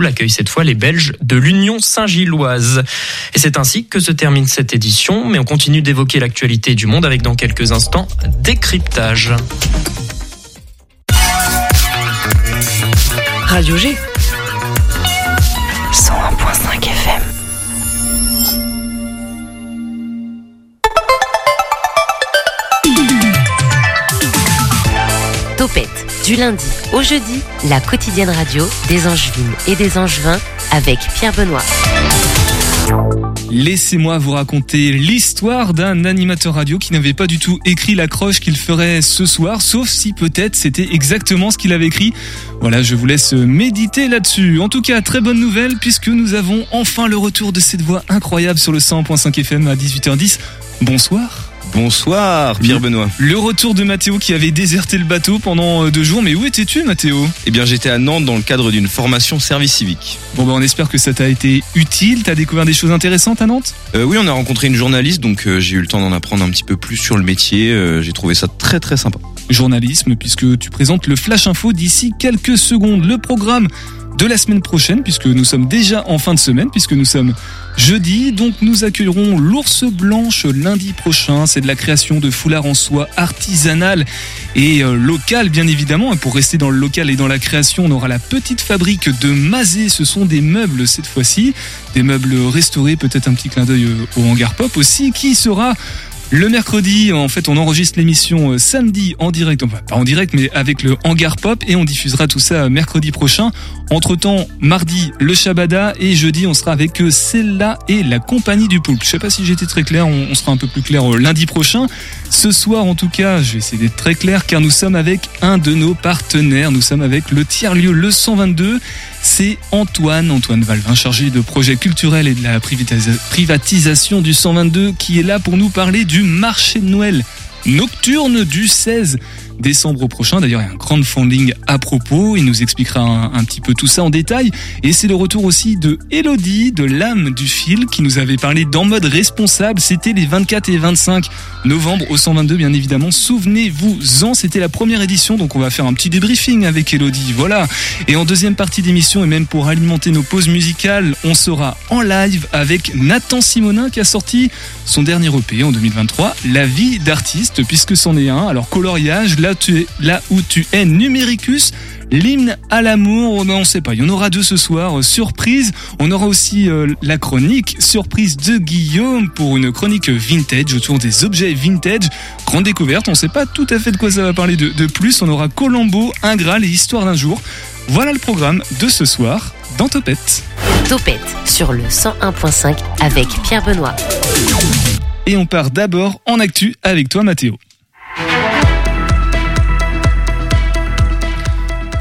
Accueille cette fois les Belges de l'Union Saint-Gilloise. Et c'est ainsi que se termine cette édition, mais on continue d'évoquer l'actualité du monde avec dans quelques instants décryptage. Radio G. du lundi au jeudi, la quotidienne radio des Angevines et des Angevins avec Pierre Benoît. Laissez-moi vous raconter l'histoire d'un animateur radio qui n'avait pas du tout écrit l'accroche qu'il ferait ce soir, sauf si peut-être c'était exactement ce qu'il avait écrit. Voilà, je vous laisse méditer là-dessus. En tout cas, très bonne nouvelle puisque nous avons enfin le retour de cette voix incroyable sur le 100.5 FM à 18h10. Bonsoir. Bonsoir Pierre Benoît. Le retour de Mathéo qui avait déserté le bateau pendant euh, deux jours. Mais où étais-tu Mathéo? Eh bien j'étais à Nantes dans le cadre d'une formation service civique. Bon ben on espère que ça t'a été utile. T'as découvert des choses intéressantes à Nantes? Euh, Oui on a rencontré une journaliste donc euh, j'ai eu le temps d'en apprendre un petit peu plus sur le métier. Euh, j'ai trouvé ça très très sympa. Journalisme puisque tu présentes le Flash Info d'ici quelques secondes. Le programme de la semaine prochaine puisque nous sommes déjà en fin de semaine puisque nous sommes jeudi. Donc nous accueillerons l'ours blanche lundi prochain. C'est de la création de foulards en soie artisanale et euh, locale bien évidemment. Et pour rester dans le local et dans la création, on aura la petite fabrique de Mazé. Ce sont des meubles cette fois-ci, des meubles restaurés. Peut-être un petit clin d'œil euh, au hangar pop aussi qui sera le mercredi, en fait, on enregistre l'émission euh, samedi en direct, enfin pas en direct, mais avec le hangar pop et on diffusera tout ça euh, mercredi prochain. Entre temps, mardi, le Shabada et jeudi, on sera avec euh, Cella et la compagnie du poulpe. Je sais pas si j'étais très clair, on, sera un peu plus clair lundi prochain. Ce soir, en tout cas, je vais essayer d'être très clair car nous sommes avec un de nos partenaires. Nous sommes avec le tiers-lieu Le 122. C'est Antoine, Antoine Valvin, chargé de projets culturels et de la privatisa- privatisation du 122, qui est là pour nous parler du marché de Noël nocturne du 16 décembre prochain. D'ailleurs, il y a un crowdfunding à propos. Il nous expliquera un, petit peu tout ça en détail. Et c'est le retour aussi de Elodie, de l'âme du fil, qui nous avait parlé d'en mode responsable. C'était les 24 et 25 novembre au 122, bien évidemment. Souvenez-vous-en, c'était la première édition, donc on va faire un petit débriefing avec Elodie. Voilà. Et en deuxième partie d'émission, et même pour alimenter nos pauses musicales, on sera en live avec Nathan Simonin qui a sorti son dernier EP en 2023, La vie d'artiste, puisque c'en est un. Alors coloriage, là, tu es, là où tu es, Numéricus, l'hymne à l'amour, oh on sait pas, il y en aura deux ce soir, euh, surprise. On aura aussi euh, la chronique surprise de Guillaume pour une chronique vintage autour des objets vintage. Grande découverte, on sait pas tout à fait de quoi ça va parler de, de plus. On aura Colombo, un Graal et Histoire d'un jour. Voilà le programme de ce soir dans Topette. Topette sur le 101.5 avec Pierre Benoît. Et on part d'abord en actu avec toi Mathéo.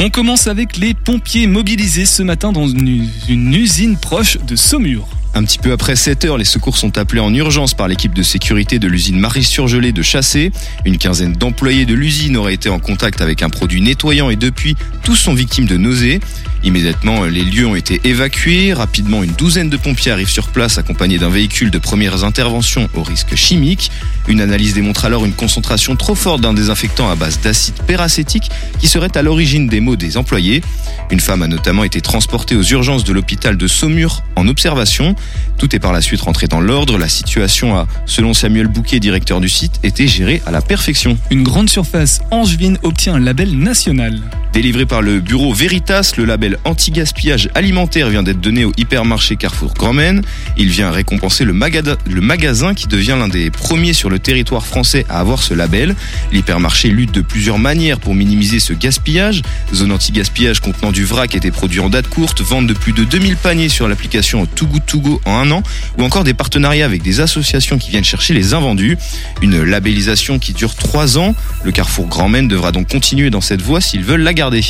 On commence avec les pompiers mobilisés ce matin dans une, usine proche de Saumur. Un petit peu après 7 heures, les secours sont appelés en urgence par l'équipe de sécurité de l'usine Marie-Surgelée de Chassé. Une quinzaine d'employés de l'usine auraient été en contact avec un produit nettoyant et depuis, tous sont victimes de nausées. Immédiatement, les lieux ont été évacués. Rapidement, une douzaine de pompiers arrivent sur place accompagnés d'un véhicule de premières interventions au risque chimique. Une analyse démontre alors une concentration trop forte d'un désinfectant à base d'acide peracétique qui serait à l'origine des maux des employés. Une femme a notamment été transportée aux urgences de l'hôpital de Saumur en observation. Tout est par la suite rentré dans l'ordre. La situation a, selon Samuel Bouquet, directeur du site, été gérée à la perfection. Une grande surface angevine obtient un label national. Délivré par le bureau Veritas, le label anti-gaspillage alimentaire vient d'être donné au hypermarché Carrefour Grandmen. Il vient récompenser le, magada- le magasin qui devient l'un des premiers sur le territoire français à avoir ce label. L'hypermarché lutte de plusieurs manières pour minimiser ce gaspillage. Zone anti-gaspillage contenant du vrac et des produits en date courte, vente de plus de 2000 paniers sur l'application Too Good To Go en un an, ou encore des partenariats avec des associations qui viennent chercher les invendus. Une labellisation qui dure trois ans. Le Carrefour Grandmen devra donc continuer dans cette voie s'ils veulent la garder.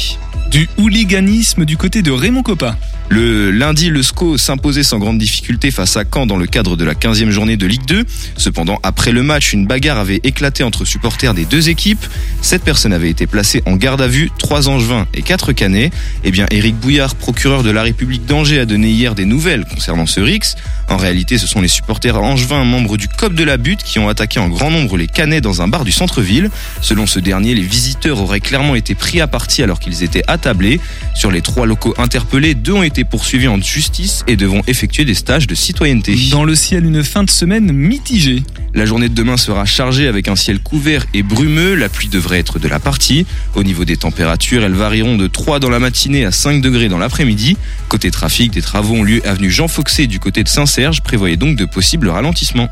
Du hooliganisme du côté de Raymond Coppa. Le lundi, le SCO s'imposait sans grande difficulté face à Caen dans le cadre de la 15e journée de Ligue 2. Cependant, après le match, une bagarre avait éclaté entre supporters des deux équipes. Sept personnes avaient été placées en garde à vue, trois angevins et quatre canets. Eh bien, Éric Bouillard, procureur de la République d'Angers, a donné hier des nouvelles concernant ce RIX. En réalité, ce sont les supporters angevins, membres du COP de la Butte, qui ont attaqué en grand nombre les canets dans un bar du centre-ville. Selon ce dernier, les visiteurs auraient clairement été pris à partie alors qu'ils étaient attablés. Sur les trois locaux interpellés, deux ont été poursuivis en justice et devront effectuer des stages de citoyenneté. Dans le ciel, une fin de semaine mitigée. La journée de demain sera chargée avec un ciel couvert et brumeux. La pluie devrait être de la partie. Au niveau des températures, elles varieront de 3 dans la matinée à 5 degrés dans l'après-midi. Côté trafic, des travaux ont lieu avenue Jean Foxé du côté de Saint-Serge. Prévoyez donc de possibles ralentissements.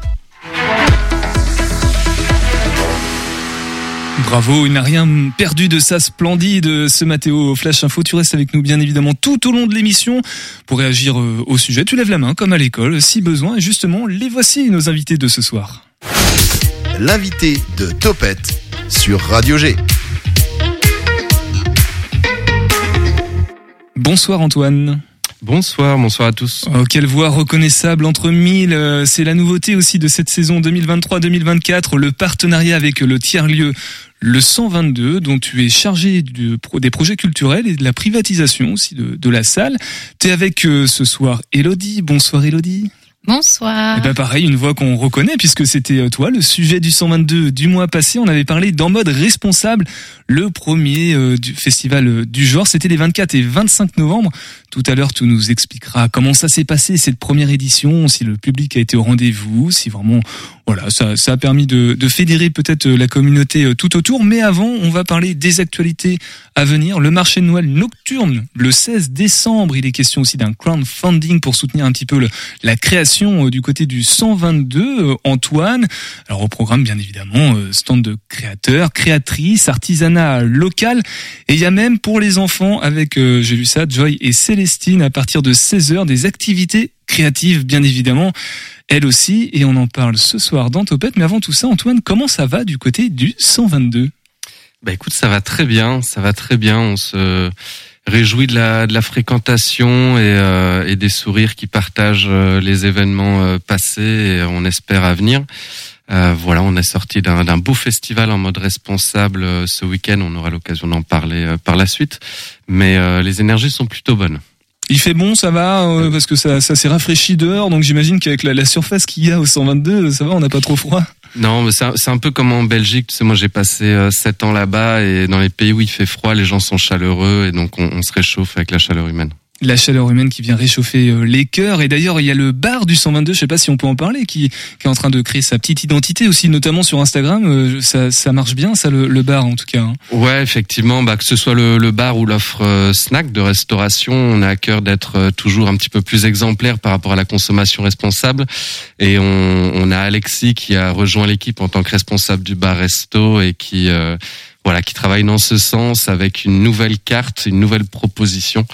Bravo, il n'a rien perdu de sa splendide ce Mathéo Flash Info. Tu restes avec nous bien évidemment tout au long de l'émission pour réagir euh, au sujet. Tu lèves la main comme à l'école si besoin. Et justement, les voici nos invités de ce soir. L'invité de Topette sur Radio G. Bonsoir Antoine. Bonsoir, bonsoir à tous. Oh, quelle voix reconnaissable entre mille. Euh, c'est la nouveauté aussi de cette saison 2023-2024, le partenariat avec le tiers-lieu le 122, dont tu es chargé des projets culturels et de la privatisation aussi de, la salle. Tu es avec euh, ce soir Elodie. Bonsoir Elodie. Bonsoir. Et eh ben pareil, une voix qu'on reconnaît puisque c'était euh, toi le sujet du 122 du mois passé. On avait parlé d'en mode responsable, le premier euh, du festival euh, du genre. C'était les 24 et 25 novembre. Tout à l'heure, tu nous expliqueras comment ça s'est passé cette première édition, si le public a été au rendez-vous, si vraiment voilà, ça, ça a permis de, de fédérer peut-être la communauté tout autour. Mais avant, on va parler des actualités à venir. Le marché de Noël nocturne, le 16 décembre. Il est question aussi d'un crowdfunding pour soutenir un petit peu la création euh, du côté du 122. Euh, Antoine, alors au programme bien évidemment, euh, stand de créateurs, créatrices, artisanat local. Et il y a même pour les enfants, avec, j'ai ça, Joy et Célestine, à partir de 16h, des activités créatives bien évidemment elle aussi, et on en parle ce soir dans Topette. Mais avant tout ça, Antoine, comment ça va du côté du 122 Bah écoute, ça va très bien, ça va très bien. On se réjouit de la, de la fréquentation et, euh, et des sourires qui partagent euh, les événements euh, passés et on espère à venir. Euh, voilà, on est sorti d'un beau festival en mode responsable ce week-end. On aura l'occasion d'en parler par la suite, mais les énergies sont plutôt bonnes. Il fait bon, ça va, parce que ça, ça s'est rafraîchi dehors, donc j'imagine qu'avec la, la, surface qu'il y a au 122, ça va, on n'a pas trop froid. Non, c'est un, peu comme en Belgique. Tu sais, moi j'ai passé euh, sept ans là-bas et dans les pays où il fait froid, les gens sont chaleureux et donc on se réchauffe avec la chaleur humaine la chaleur humaine qui vient réchauffer euh, les cœurs. Et d'ailleurs, il y a le bar du 122, je sais pas si on peut en parler, qui, qui est en train de créer sa petite identité aussi, notamment sur Instagram. Euh, ça, ça marche bien, ça, le, le bar en tout cas. Hein. Ouais, effectivement, bah, que ce soit le, le bar ou l'offre euh, snack de restauration, on a à cœur d'être toujours un petit peu plus exemplaire par rapport à la consommation responsable. Et on, on a Alexis qui a rejoint l'équipe en tant que responsable du bar resto et qui voilà, qui travaille dans ce sens avec une nouvelle carte, une nouvelle proposition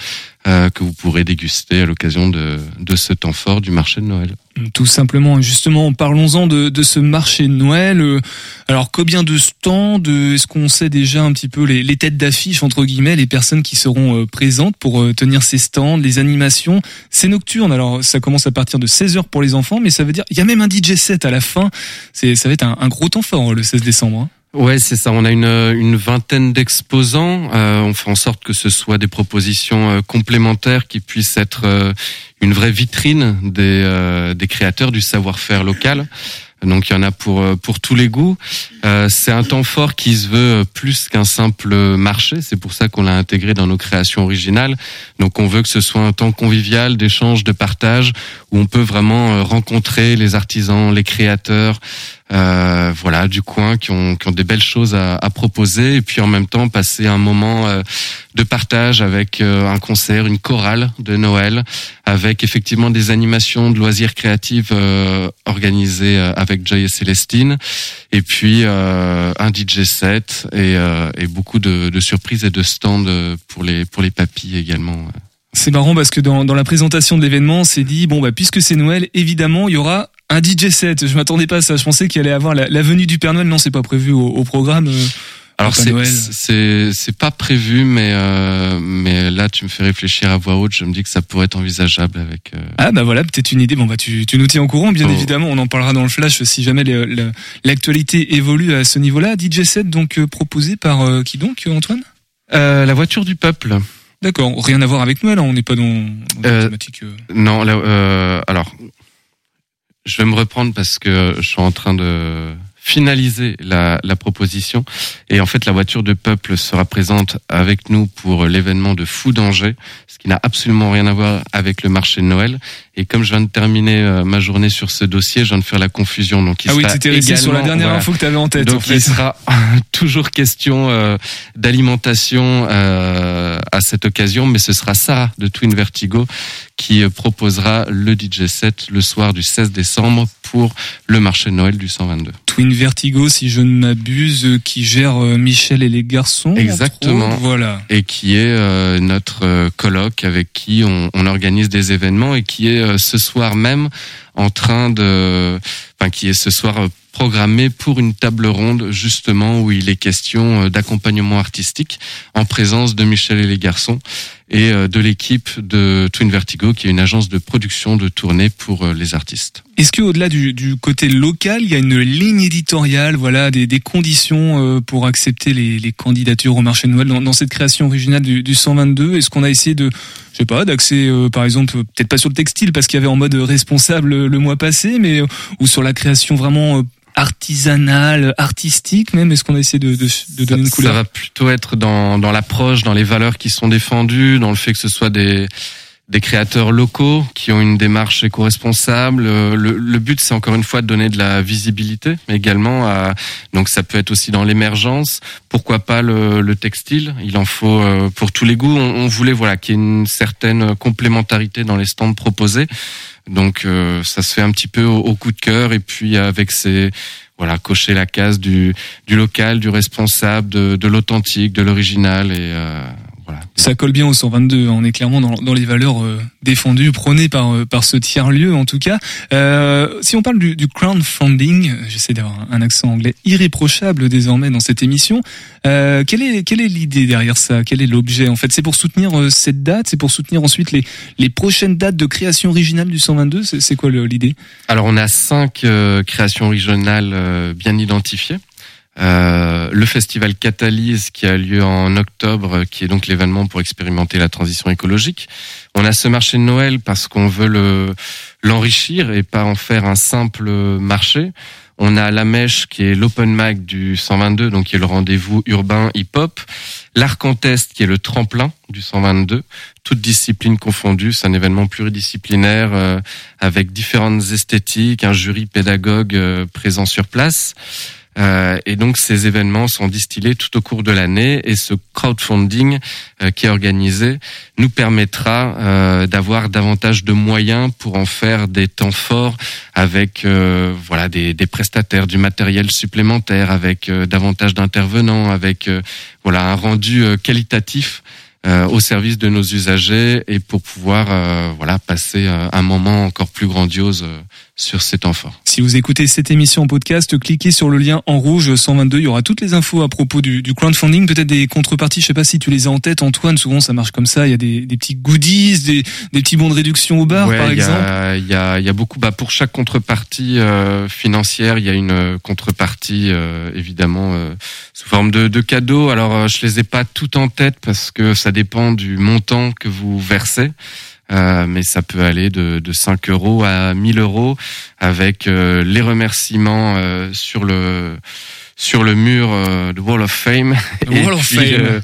euh, que vous pourrez déguster à l'occasion de, de ce temps fort du marché de Noël. Tout simplement, justement, parlons-en de, de ce marché de Noël. Euh, alors, combien de stands Est-ce qu'on sait déjà un petit peu les, les têtes d'affiche, entre guillemets, les personnes qui seront euh, présentes pour tenir ces stands, les animations? C'est nocturne, alors ça commence à partir de 16h pour les enfants, mais ça veut dire, il y a même un DJ set à la fin. C'est, ça va être un, un gros temps fort le 16 décembre. Hein. Ouais, c'est ça. On a une, une vingtaine d'exposants. Euh, on fait en sorte que ce soit des propositions euh, complémentaires qui puissent être euh, une vraie vitrine des, des créateurs du savoir-faire local. Donc il y en a pour pour tous les goûts. c'est un temps fort qui se veut plus qu'un simple marché. C'est pour ça qu'on l'a intégré dans nos créations originales. Donc on veut que ce soit un temps convivial, d'échange, de partage, où on peut vraiment rencontrer les artisans, les créateurs, euh, voilà, du coin, qui ont, qui ont des belles choses à, à, proposer, et puis en même temps passer un moment euh, de partage avec euh, un concert, une chorale de Noël, avec effectivement des animations de loisirs créatifs organisées avec Joy et Célestine, et puis un DJ set et, et beaucoup de, de, surprises et de stands pour les pour les papilles également. C'est marrant parce que dans, dans la présentation de l'événement, c'est dit bon bah puisque c'est Noël, évidemment il y aura un DJ set. Je m'attendais pas à ça. Je pensais qu'il allait avoir la, venue du Père Noël. Non, c'est pas prévu au, programme. Euh, Alors c'est c'est c'est pas prévu, mais euh, mais là tu me fais réfléchir à voix haute. Je me dis que ça pourrait être envisageable avec. Euh, ah bah voilà, peut-être une idée. Bon bah tu tu nous tiens au courant, bien oh. évidemment. On en parlera dans le flash si jamais l'actualité évolue à ce niveau-là. DJ set donc proposé par qui donc Antoine? La voiture du peuple. D'accord, rien à voir avec Noël, hein. on n'est pas dans, dans la thématique. Non, là, alors je vais me reprendre parce que je suis en train de finaliser la, la proposition. Et en fait, la voiture de peuple sera présente avec nous pour l'événement de Fou d'Angers, ce qui n'a absolument rien à voir avec le marché de Noël. Et comme je viens de terminer euh, ma journée sur ce dossier, je viens de faire la confusion. Donc, il Ah oui, resté sur la dernière voilà. info que t'avais en tête. Donc en fait. il sera toujours question euh, d'alimentation euh, à cette occasion, mais ce sera Sarah de Twin Vertigo qui euh, proposera le DJ set le soir du 16 décembre pour le marché de Noël du 122. Twin Vertigo, si je ne m'abuse, qui gère euh, Michel et les garçons. Exactement. autres. Voilà. Et qui est euh, notre euh, colloque avec qui on, on organise des événements et qui est ce soir même en train de, enfin qui est ce soir programmé pour une table ronde justement où il est question euh, d'accompagnement artistique en présence de Michel et les garçons et euh, de l'équipe de Twin Vertigo qui est une agence de production de tournée pour euh, les artistes. Est-ce que au-delà du, côté local, il y a une ligne éditoriale, voilà, des, conditions pour accepter les, candidatures au marché de Noël dans, dans cette création originale du, du 122 Est-ce qu'on a essayé de, je sais pas, d'accès, euh, par exemple, peut-être pas sur le textile parce qu'il y avait en mode responsable le mois passé, mais euh, ou sur la création vraiment euh, artisanale, artistique même Est-ce qu'on a essayé de, de, de donner une couleur ça va plutôt être dans, dans l'approche, dans les valeurs qui sont défendues, dans le fait que ce soit des, des créateurs locaux qui ont une démarche éco-responsable. Euh, Le, le but, c'est encore une fois de donner de la visibilité, mais également à, donc ça peut être aussi dans l'émergence. Pourquoi pas le, le textile? Il en faut euh, pour tous les goûts. On, on voulait voilà qu'il y ait une certaine complémentarité dans les stands proposés. Donc euh, ça se fait un petit peu au, au coup de cœur et puis avec ces voilà cocher la case du du local, du responsable, de, l'authentique, de l'original et euh, voilà. Ça colle bien au 122. On est clairement dans, dans les valeurs euh, défendues, prônées par euh, par ce tiers lieu en tout cas. Euh, si on parle du, du crowdfunding, j'essaie d'avoir un accent anglais irréprochable désormais dans cette émission. Quelle est quelle est l'idée derrière ça? Quel est l'objet En fait, c'est pour soutenir cette date, c'est pour soutenir ensuite les les prochaines dates de création originale du 122. C'est quoi l'idée? Alors on a cinq créations régionales euh, bien identifiées. Euh, le festival Catalyse qui a lieu en octobre, euh, qui est donc l'événement pour expérimenter la transition écologique. On a ce marché de Noël parce qu'on veut le l'enrichir et pas en faire un simple marché. On a la mèche qui est l'open mic du 122, donc qui est le rendez-vous urbain hip-hop. L'Arc en Test qui est le tremplin du 122, toutes disciplines confondues. C'est un événement pluridisciplinaire euh, avec différentes esthétiques, un jury pédagogue euh, présent sur place. Euh, et donc ces événements sont distillés tout au cours de l'année et ce crowdfunding euh, qui est organisé nous permettra euh, d'avoir davantage de moyens pour en faire des temps forts avec voilà des, des prestataires, du matériel supplémentaire, avec davantage d'intervenants, avec voilà un rendu qualitatif au service de nos usagers et pour pouvoir voilà passer un moment encore plus grandiose sur temps forts. Si vous écoutez cette émission en podcast, cliquez sur le lien en rouge 122. Il y aura toutes les infos à propos du, du crowdfunding, peut-être des contreparties. Je sais pas si tu les as en tête, Antoine. Souvent, ça marche comme ça. Il y a des, des petits goodies, des, des petits bons de réduction au bar, Ouais, par y exemple. a, il y a, y a beaucoup. Bah, pour chaque contrepartie euh, financière, il y a une euh, contrepartie euh, évidemment euh, sous forme de, de cadeaux. Alors, euh, je les ai pas toutes en tête parce que ça dépend du montant que vous versez. Euh, mais ça peut aller de, de 5 euros à 1000 euros avec euh, les remerciements euh, sur le sur le mur euh, de Wall of Fame The Wall of puis, Fame. euh,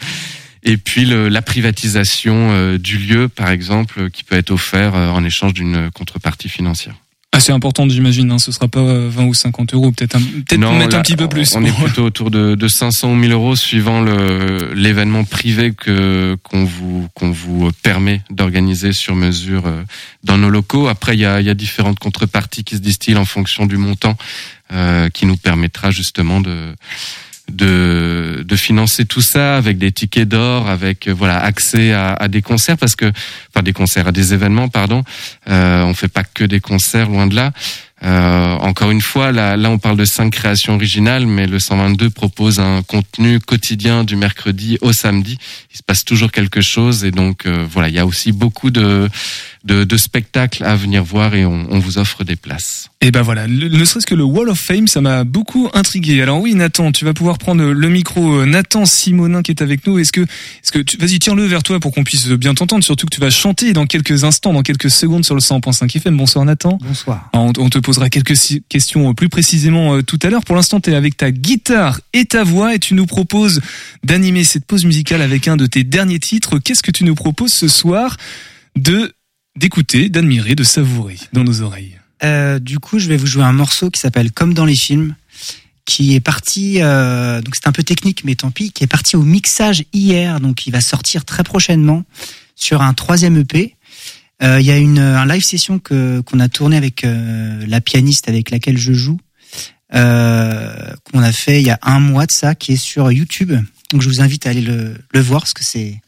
et puis le- la privatisation euh, du lieu, par exemple, qui peut être offert euh, en échange d'une contrepartie financière. Ah, c'est important, j'imagine. Hein. Ce sera pas euh, 20 ou 50 euros, peut-être un, peut-être mettre là, un petit peu plus. On est plutôt autour de, de 500 ou 1000 euros suivant le l'événement privé que qu'on vous qu'on vous permet d'organiser sur mesure euh, dans nos locaux. Après, il y a, il y a différentes contreparties qui se distillent en fonction du montant euh, qui nous permettra justement de de, de financer tout ça avec des tickets d'or, avec euh, voilà accès à, des concerts parce que enfin des concerts à des événements pardon. Euh, on fait pas que des concerts loin de là. Euh, encore une fois, là, là, on parle de cinq créations originales, mais le 122 propose un contenu quotidien du mercredi au samedi. Il se passe toujours quelque chose, et donc euh, voilà, il y a aussi beaucoup de de, de spectacles à venir voir et on, on vous offre des places. Et ben voilà, le- ne serait-ce que le Wall of Fame, ça m'a beaucoup intrigué. Alors oui, Nathan, tu vas pouvoir prendre le micro. Euh, Nathan Simonin qui est avec nous. Est-ce que, est-ce que, tu, vas-y, tiens-le vers toi pour qu'on puisse bien t'entendre. Surtout que tu vas chanter dans quelques instants, dans quelques secondes sur le 100.5 FM. Bonsoir Nathan. Bonsoir. Alors, On, on te posera quelques si- questions euh, plus précisément euh, tout à l'heure. Pour l'instant, tu es avec ta guitare et ta voix et tu nous proposes d'animer cette pause musicale avec un de tes derniers titres. Qu'est-ce que tu nous proposes ce soir de d'écouter, d'admirer, de savourer dans nos oreilles? Euh, du coup, je vais vous jouer un morceau qui s'appelle Comme dans les films, qui est parti, euh, donc c'est un peu technique, mais tant pis, qui est parti au mixage hier, donc il va sortir très prochainement sur un troisième EP. Euh, Il y a une un live session que qu'on a tourné avec la pianiste avec laquelle je joue, qu'on a fait il y a un mois de ça, qui est sur YouTube. Donc je vous invite à aller le, voir parce que c'est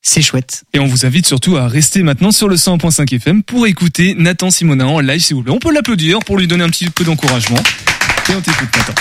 c'est chouette. Et on vous invite surtout à rester maintenant sur le 100.5 FM pour écouter Nathan Simonin en live s'il vous plaît. On peut l'applaudir pour lui donner un petit peu d'encouragement. Et on t'écoute Nathan.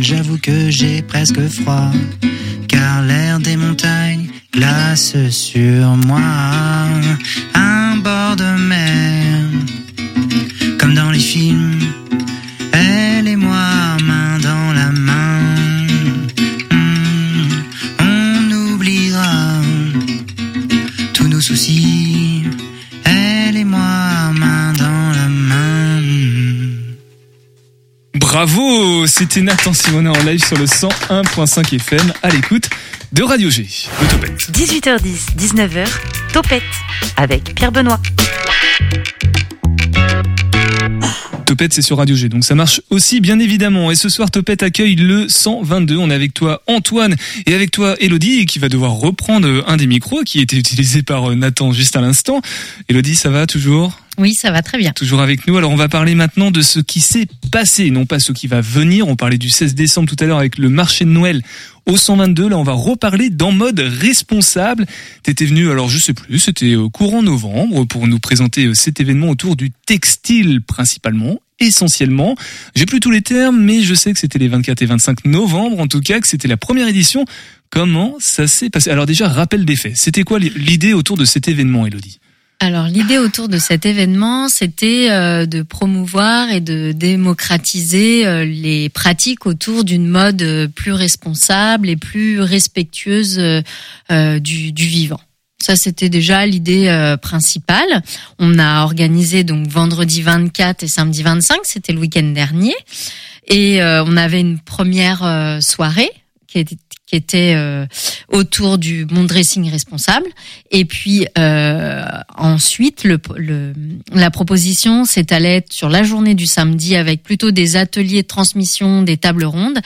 J'avoue que j'ai presque froid. Car l'air des montagnes glace sur moi. C'était Nathan Simonin en live sur le 101.5 FM à l'écoute de Radio G. Le Topette. 18h10, 19h, Topette avec Pierre Benoît. Topette, c'est sur Radio G, donc ça marche aussi bien évidemment. Et ce soir, Topette accueille le 122. On est avec toi Antoine et avec toi Elodie qui va devoir reprendre un des micros qui était utilisé par euh, Nathan juste à l'instant. Elodie, ça va toujours? Oui, ça va très bien. Toujours avec nous. Alors on va parler maintenant de ce qui s'est passé, non pas ce qui va venir. On parlait du 16 décembre tout à l'heure avec le marché de Noël au 122. Là, on va reparler d'en mode responsable. T'étais venu, alors je sais plus, c'était courant novembre pour nous présenter euh, cet événement autour du textile principalement essentiellement. J'ai plus tous les termes, mais je sais que c'était les 24 et 25 novembre, en tout cas, que c'était la première édition. Comment ça s'est passé? Alors déjà, rappel des faits. C'était quoi l'idée autour de cet événement, Elodie Alors l'idée autour de cet événement, c'était euh, de promouvoir et de démocratiser euh, les pratiques autour d'une mode euh, plus responsable et plus respectueuse du, du vivant. Ça, c'était déjà l'idée principale. On a organisé donc vendredi 24 et samedi 25, c'était le week-end dernier, et on avait une première soirée qui était qui était euh, autour du bon dressing responsable. Et puis euh, ensuite, le, le, la proposition s'étalait sur la journée du samedi avec plutôt des ateliers de transmission, des tables rondes,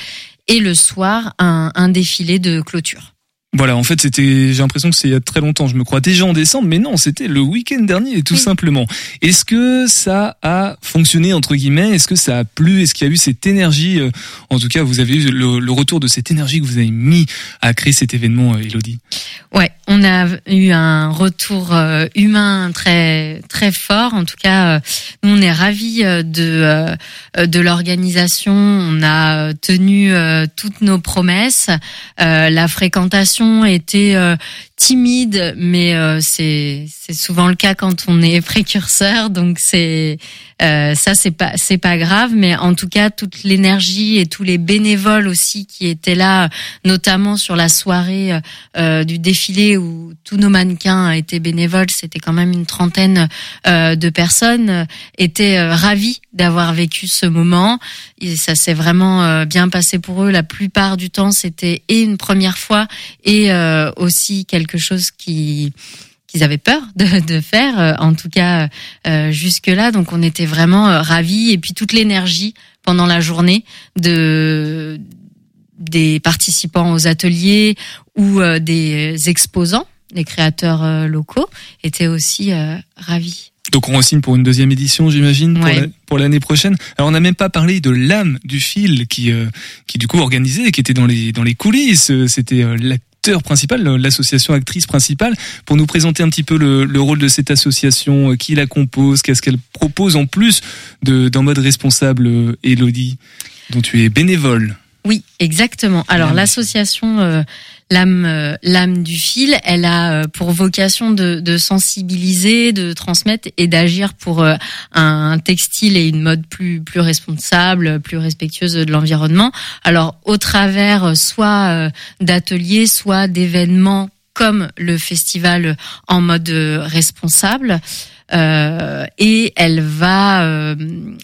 et le soir un, un défilé de clôture. Voilà, en fait, c'était, j'ai l'impression que c'est il y a très longtemps. Je me crois déjà en décembre, mais non, c'était le week-end dernier, tout Oui. simplement. Est-ce que ça a fonctionné entre guillemets? Est-ce que ça a plu? Est-ce qu'il y a eu cette énergie euh, En tout cas, vous avez eu le, le retour de cette énergie que vous avez mis à créer cet événement, euh, Elodie? Ouais, on a eu un retour euh, humain très très fort. En tout cas, euh, nous on est ravis euh, de de l'organisation. On a tenu toutes nos promesses. La fréquentation était timide, mais euh, c'est souvent le cas quand on est précurseur. Donc c'est euh, ça c'est pas c'est pas grave, mais en tout cas toute l'énergie et tous les bénévoles aussi qui étaient là, notamment sur la soirée euh, du défilé où tous nos mannequins étaient bénévoles, c'était quand même une trentaine euh, de personnes, euh, étaient euh, ravis d'avoir vécu ce moment. Et ça s'est vraiment bien passé pour eux. La plupart du temps, c'était et une première fois et aussi quelque chose qui qu'ils avaient peur de, de faire, euh, en tout cas euh, jusque-là. Donc on était vraiment euh, ravis. Et puis toute l'énergie pendant la journée de des participants aux ateliers ou euh, des exposants, des créateurs euh, locaux, étaient aussi ravis. Donc on signe pour une deuxième édition, j'imagine, pour Ouais. la- pour l'année prochaine. Alors on n'a même pas parlé de l'âme du fil qui euh, qui du coup organisait, qui était dans les dans les coulisses. C'était euh, l'acteur principal, l'association actrice principale, pour nous présenter un petit peu le, le rôle de cette association, euh, qui la compose, qu'est-ce qu'elle propose en plus de d'en mode responsable, euh, Elodie, dont tu es bénévole. Oui, exactement. Alors l'association euh, l'âme euh, l'âme du fil, elle a euh, pour vocation de, sensibiliser, de transmettre et d'agir pour euh, un textile et une mode plus plus responsable, plus respectueuse de l'environnement. Alors au travers soit d'ateliers, soit d'événements comme le festival en mode responsable. Euh, et elle va, euh,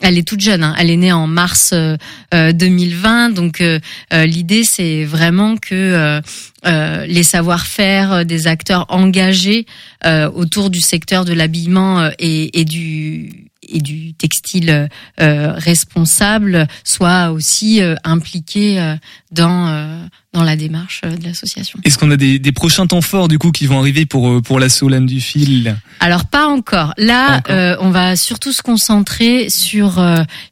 elle est toute jeune, hein, elle est née en mars euh, euh, 2020, donc euh, euh, l'idée c'est vraiment que euh, les savoir-faire euh, des acteurs engagés euh, autour du secteur de l'habillement euh, et, et du et du textile euh, responsable soient aussi euh, impliqués euh, dans euh, dans la démarche de l'association. Est-ce qu'on a des, des prochains temps forts du coup qui vont arriver pour pour l'assaut l'âme du fil? Alors pas encore. Pas Là, encore. euh, on va surtout se concentrer sur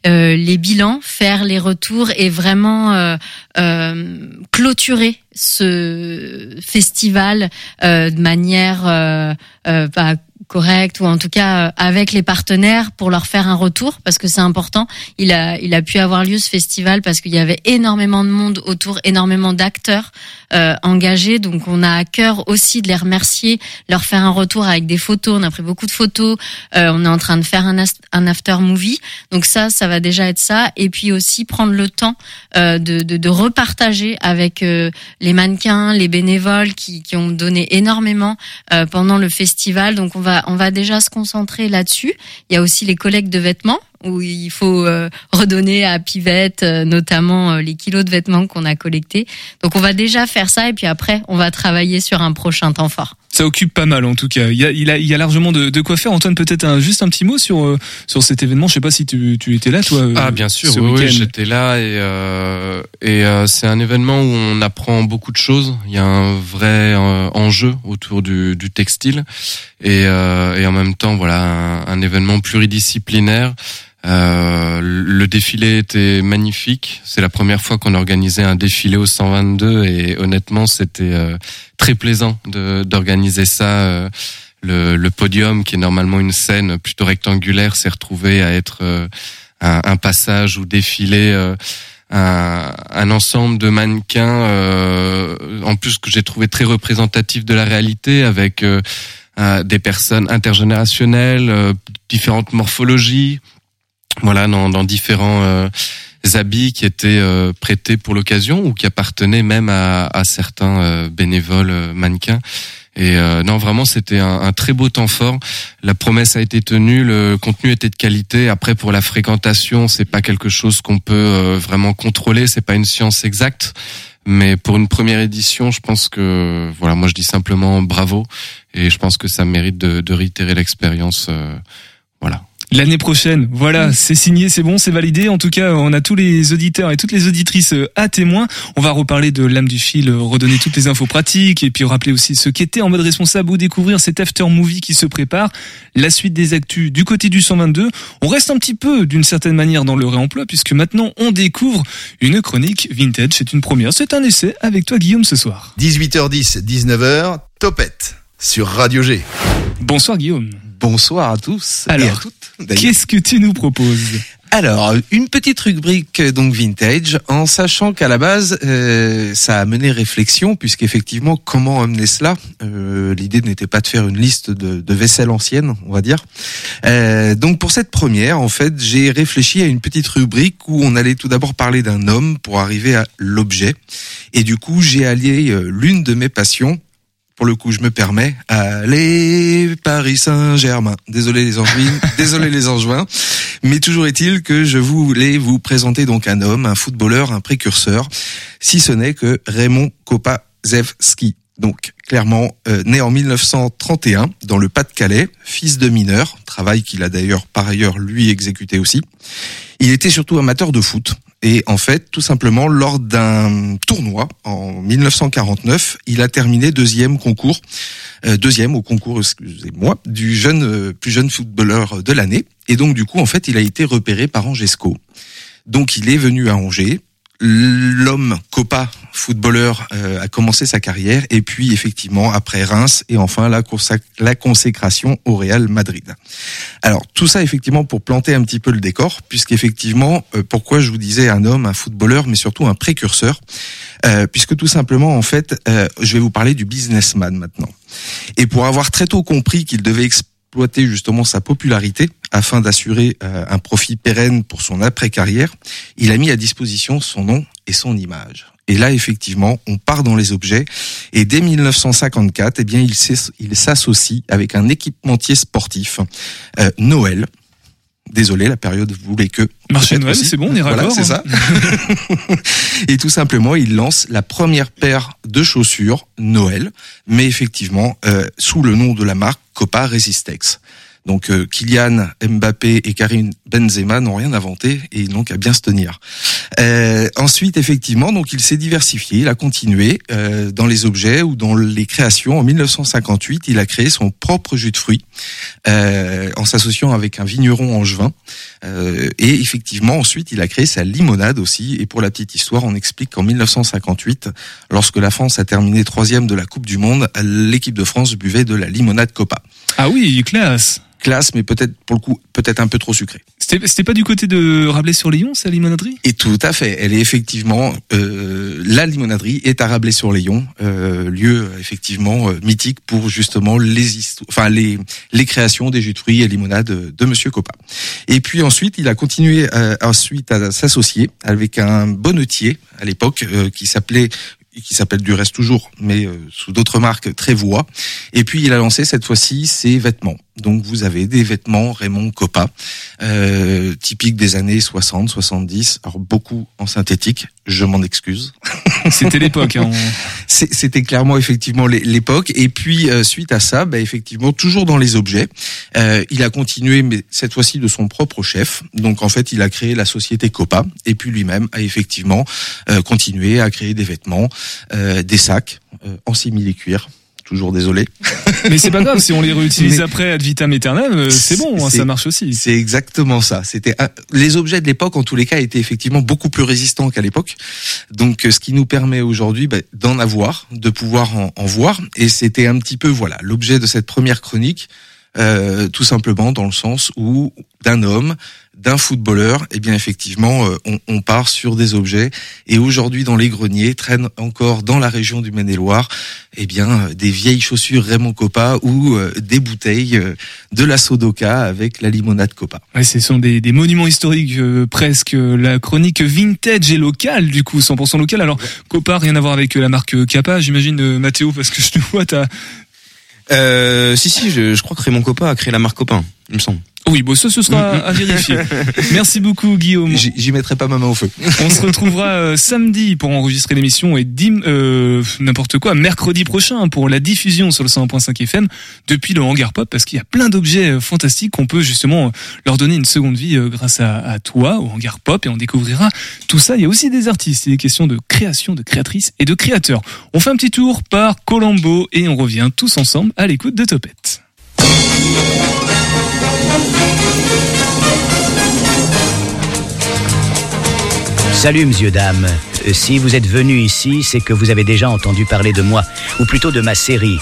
les bilans, faire les retours et vraiment euh, euh, clôturer ce festival euh, de manière euh, euh, pas correcte ou en tout cas euh, avec les partenaires pour leur faire un retour parce que c'est important. Il a il a pu avoir lieu ce festival parce qu'il y avait énormément de monde autour, énormément d'acteurs euh, engagés. Donc on a à cœur aussi de les remercier, leur faire un retour avec des photos. On a pris beaucoup de photos. Euh, on est en train de faire un, un after movie. Donc ça, ça va déjà être ça. Et puis aussi prendre le temps euh, de, de, de repartager avec euh, les mannequins, les bénévoles qui, qui ont donné énormément euh, pendant le festival. Donc on va on va déjà se concentrer là-dessus. Il y a aussi les collectes de vêtements où il faut euh, redonner à Pivette euh, notamment euh, les kilos de vêtements qu'on a collectés. Donc on va déjà faire ça et puis après on va travailler sur un prochain temps fort. Ça occupe pas mal en tout cas. Il y a, il a, il y a largement de, de quoi faire. Antoine, peut-être un, juste un petit mot sur euh, sur cet événement. Je sais pas si tu, tu étais là, toi. euh, Ah bien sûr, ce oui, j'étais là et euh, et euh, c'est un événement où on apprend beaucoup de choses. Il y a un vrai euh, enjeu autour du, du textile et euh, et en même temps voilà un, un événement pluridisciplinaire. Euh, le défilé était magnifique. C'est la première fois qu'on organisait un défilé au 122 et honnêtement c'était euh, très plaisant d'organiser ça. euh, le, le podium, qui est normalement une scène plutôt rectangulaire, s'est retrouvé à être euh, un, un passage ou défilé. un, un ensemble de mannequins, en plus que j'ai trouvé très représentatif de la réalité, avec des personnes intergénérationnelles, différentes morphologies, voilà, dans, dans différents euh, habits qui étaient euh, prêtés pour l'occasion ou qui appartenaient même à, à certains euh, bénévoles euh, mannequins. Et euh, non, vraiment, c'était un, un, très beau temps fort. La promesse a été tenue, le contenu était de qualité. Après, pour la fréquentation, c'est pas quelque chose qu'on peut euh, vraiment contrôler. C'est pas une science exacte. Mais pour une première édition, je pense que voilà, moi je dis simplement bravo et je pense que ça mérite de, de réitérer l'expérience. Voilà. L'année prochaine, voilà, c'est signé, c'est bon, c'est validé. En tout cas, on a tous les auditeurs et toutes les auditrices euh, à témoin. On va reparler de l'âme du fil, euh, redonner toutes les infos pratiques et puis rappeler aussi ce qu'était en mode responsable ou découvrir cet after movie qui se prépare. La suite des actus du côté du 122. On reste un petit peu d'une certaine manière dans le réemploi puisque maintenant on découvre une chronique vintage. C'est une première, c'est un essai avec toi Guillaume ce soir. 18h10, 19h, Topette sur Radio G. Bonsoir Guillaume. Bonsoir à tous Alors, et à toutes. Qu'est-ce que tu nous proposes Alors, une petite rubrique donc vintage, en sachant qu'à la base, euh, ça a mené réflexion, puisqu'effectivement, comment amener cela Euh, L'idée n'était pas de faire une liste de, de vaisselle ancienne, on va dire. Euh, donc pour cette première, en fait, j'ai réfléchi à une petite rubrique où on allait tout d'abord parler d'un homme pour arriver à l'objet. Et du coup, j'ai allié euh, l'une de mes passions, pour le coup, je me permets. Allez, Paris Saint-Germain. Désolé les Angevines, désolé les Angevins. Mais toujours est-il que je voulais vous présenter donc un homme, un footballeur, un précurseur, si ce n'est que Raymond Kopazewski. Donc clairement euh, né en 1931 dans le Pas-de-Calais, fils de mineur, travail qu'il a d'ailleurs par ailleurs lui exécuté aussi. Il était surtout amateur de foot. Et en fait, tout simplement, lors d'un tournoi en 1949, il a terminé deuxième concours, euh, deuxième au concours, excusez-moi, du jeune, euh, plus jeune footballeur de l'année. Et donc, du coup, en fait, il a été repéré par Angesco. Donc, il est venu à Angers. L'homme Copa, footballeur, euh, a commencé sa carrière. Et puis, effectivement, après Reims et enfin la, la consécration au Real Madrid. Alors, tout ça, effectivement, pour planter un petit peu le décor, puisqu'effectivement, euh, pourquoi je vous disais un homme, un footballeur, mais surtout un précurseur, euh, puisque tout simplement, en fait, euh, je vais vous parler du businessman maintenant. Et pour avoir très tôt compris qu'il devait exploiter justement sa popularité afin d'assurer euh, un profit pérenne pour son après-carrière, il a mis à disposition son nom et son image. Et là, effectivement, on part dans les objets. Et dès 1954, eh bien, il s'as- il s'associe avec un équipementier sportif, euh, Noël. Désolé, la période voulait que. Marché peut-être Noël, c'est bon, on est Voilà, raccord, c'est hein. ça. Et tout simplement, il lance la première paire de chaussures Noël, mais effectivement euh, sous le nom de la marque Copa Resistex. Donc euh, Kylian Mbappé et Karim Benzema n'ont rien inventé et ils n'ont qu'à bien se tenir. Euh, ensuite, effectivement, donc il s'est diversifié, il a continué euh, dans les objets ou dans les créations. En 1958, il a créé son propre jus de fruits euh, en s'associant avec un vigneron angevin. Et effectivement, ensuite, il a créé sa limonade aussi. Et pour la petite histoire, on explique qu'en 1958, lorsque la France a terminé troisième de la Coupe du Monde, l'équipe de France buvait de la limonade Copa. Ah oui, classe. Classe, mais peut-être pour le coup, peut-être un peu trop sucré. C'était pas du côté de Rabelais-sur-Lyon, c'est la limonaderie? Et tout à fait. Elle est effectivement euh, la limonaderie est à Rabelais-sur-Léon, euh, lieu effectivement euh, mythique pour justement les enfin les les créations des jus de fruits et limonades de Monsieur Copa. Et puis ensuite, il a continué euh, ensuite à s'associer avec un bonnetier à l'époque euh, qui s'appelait qui s'appelle du reste toujours, mais euh, sous d'autres marques, Trévoix. Et puis il a lancé cette fois-ci ses vêtements. Donc vous avez des vêtements Raymond Copa, euh, typiques des années 60, 70, alors beaucoup en synthétique, je m'en excuse. C'était l'époque. Hein. C'était clairement effectivement l'é- l'époque. Et puis euh, suite à ça, bah, effectivement toujours dans les objets, euh, il a continué, mais cette fois-ci de son propre chef. Donc en fait, il a créé la société Copa, et puis lui-même a effectivement euh, continué à créer des vêtements, euh, des sacs euh, en simili-cuir. Toujours désolé. Mais c'est pas grave, si on les réutilise Mais- après ad vitam aeternam, euh, c'est bon, hein, ça marche aussi. C'est exactement ça. C'était les objets de l'époque, en tous les cas, étaient effectivement beaucoup plus résistants qu'à l'époque. Donc, euh, ce qui nous permet aujourd'hui bah, d'en avoir, de pouvoir en, en voir. Et c'était un petit peu voilà l'objet de cette première chronique, euh, tout simplement dans le sens où d'un homme, d'un footballeur, eh bien effectivement, euh, on, on part sur des objets. Et aujourd'hui, dans les greniers, traînent encore dans la région du Maine-et-Loire, eh bien euh, des vieilles chaussures Raymond Copa ou euh, des bouteilles euh, de la Sodoka avec la limonade Copa. Ouais, ce sont des, des monuments historiques euh, presque. La chronique vintage et locale, du coup, 100% locale. Alors, Copa, rien à voir avec la marque Kappa, j'imagine, euh, Mathéo, parce que je te vois, t'as Euh, si, si, je, je crois que Raymond Coppa a créé la marque Copain, il me semble. Oui, bon, ça, ce sera à vérifier. Merci beaucoup, Guillaume. J'y mettrai pas ma main au feu. On se retrouvera euh, samedi pour enregistrer l'émission et dim, euh, n'importe quoi, mercredi prochain pour la diffusion sur le 101.5 FM depuis le hangar pop parce qu'il y a plein d'objets euh, fantastiques qu'on peut justement euh, leur donner une seconde vie grâce à, à toi, au hangar pop et on découvrira tout ça. Il y a aussi des artistes, il est question de création, de créatrices et de créateurs. On fait un petit tour par Colombo et on revient tous ensemble à l'écoute de Topette. Salut, monsieur, dame. Euh, Si vous êtes venu ici, c'est que vous avez déjà entendu parler de moi, ou plutôt de ma série.